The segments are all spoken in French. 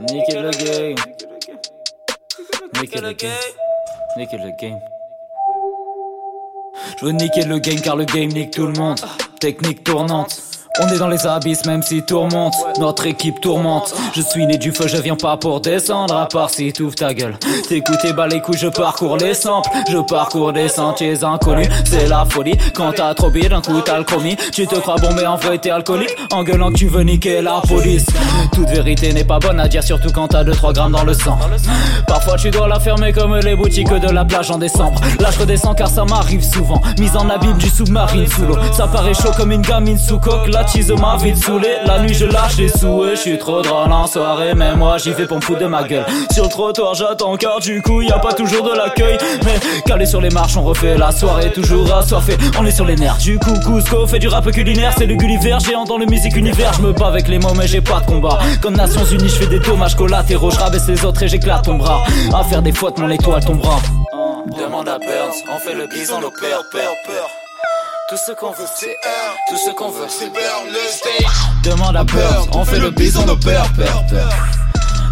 Niquer le game. Niquer le game. Niquer le game. Je veux niquer le game car le game nique tout le monde. Technique tournante. On est dans les abysses même si tourmente. Notre équipe tourmente. Je suis né du feu je viens pas pour descendre. À part si t'ouvres ta gueule T'écoutes et bas les couilles je parcours les samples. Je parcours des sentiers inconnus. C'est la folie. Quand t'as trop bien d'un coup t'as le chromie Tu te crois bon mais en vrai t'es alcoolique. En gueulant tu veux niquer la police. Toute vérité n'est pas bonne à dire surtout quand t'as 2-3 grammes dans le sang. Parfois tu dois la fermer comme les boutiques de la plage en décembre. Là je redescends car ça m'arrive souvent. Mise en abîme du sous-marine sous l'eau. Ça paraît chaud comme une gamine sous coque ma vie La nuit je lâche les souhaits, je suis trop drôle en soirée Mais moi j'y vais pour me foutre de ma gueule. Sur le trottoir j'attends car du coup. Y a pas toujours de l'accueil Mais calé sur les marches on refait la soirée. Toujours assoiffé, on est sur les nerfs. Du coup Cusco fait du rap culinaire. C'est le Gulliver, géant dans le musique univers. Je me bats avec les mots mais j'ai pas de combat. Comme Nations Unies je fais des dommages collatéraux. Je rabaisse les autres et j'éclate ton bras. À faire des fautes mon étoile tombera. Demande à Burns, on fait le bison, père, peur tout ce qu'on veut, c'est R. Tout ce qu'on veut, c'est burn le stage. Demande à Bird, on fait le bison de peur, peur, peur.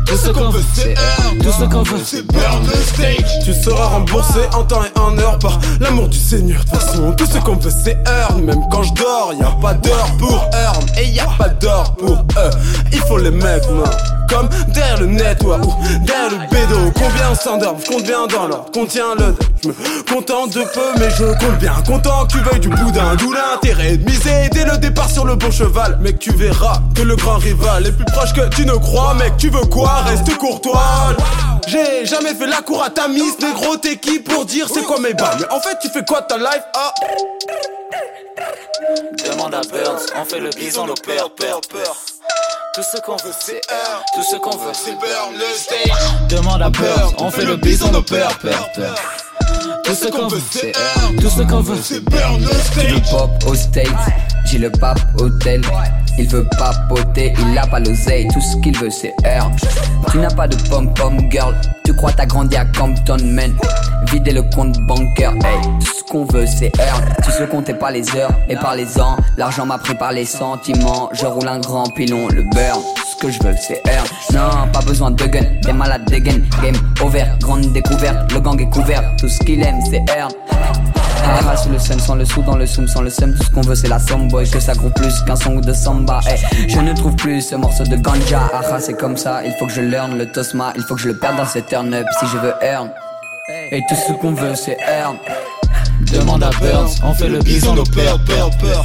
Tout ce qu'on veut, c'est. Tout ce qu'on veut, c'est burn le stage. Tu seras remboursé en temps et en heure par l'amour du Seigneur. De toute façon, tout ce qu'on veut, c'est earn. Même quand je dors, y a pas d'heure pour earn. Et y a pas d'or pour eux. Il faut les mettre, non comme derrière le network ou derrière le bédo. Combien s'endort, combien dans l'ordre contient le Je me contente de peu, mais je compte bien. Content que tu veuilles du boudin, d'où l'intérêt de miser dès le départ sur le bon cheval. Mec, tu verras que le grand rival est plus proche que tu ne crois. Mec, tu veux quoi? Reste courtois. J'ai jamais fait la cour à ta mise, négro, t'es qui pour dire c'est quoi mes balles? Mais en fait, tu fais quoi ta life? Ah Demande à Burns, on fait le bison, pères, peur, peur. Tout ce qu'on veut, c'est R. Tout ce qu'on veut, c'est burn le stage. Demande à Burns, on fait le bison, nos peurs, peur, peur. Tout ce qu'on veut, c'est. Tout ce qu'on veut, c'est burn le stage. le pop au state, j'ai le pape hôtel. Il veut pas poter, il a pas l'oseille, tout ce qu'il veut c'est R. Tu n'as pas de pom-pom girl, tu crois t'as grandi à Compton man. Vider le compte bancaire, hey, tout ce qu'on veut c'est R. Tu sais compter pas les heures et par les ans, l'argent m'a pris par les sentiments. Je roule un grand pilon, le beurre, ce que je veux c'est R. Non, pas besoin de gun, des malades de game over, grande découverte, le gang est couvert, tout ce qu'il aime c'est R. Ah, sous le seum, sans le sou dans le soum, sans le seum, tout ce qu'on veut c'est la somme boy, que ça groupe plus qu'un son de samba. Eh, je ne trouve plus ce morceau de ganja. Ah, c'est comme ça, il faut que je learn le tosma, il faut que je le perde dans cette turn up si je veux earn. Et tout ce qu'on veut c'est earn. Demande à Burns, on fait le bison, nos peur, peur, peur.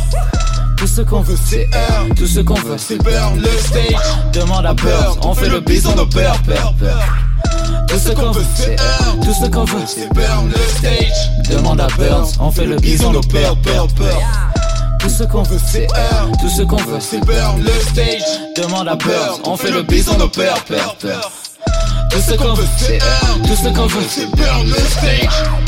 Tout ce qu'on veut c'est tout ce qu'on veut c'est burn le stage. Demande à Burns, on fait le bison, nos peur, peur, peur. Tout ce qu'on veut, c'est Tout ce qu'on veut, c'est burn le stage. Demande à Burns, on fait le bison, nos peur, peur, peur. Tout ce qu'on veut, c'est Tout ce qu'on veut, c'est burn le stage. Demande à Burns, on fait le bison, nos peur, peur, peur. Tout ce qu'on veut, c'est Tout ce qu'on veut, c'est burn le stage.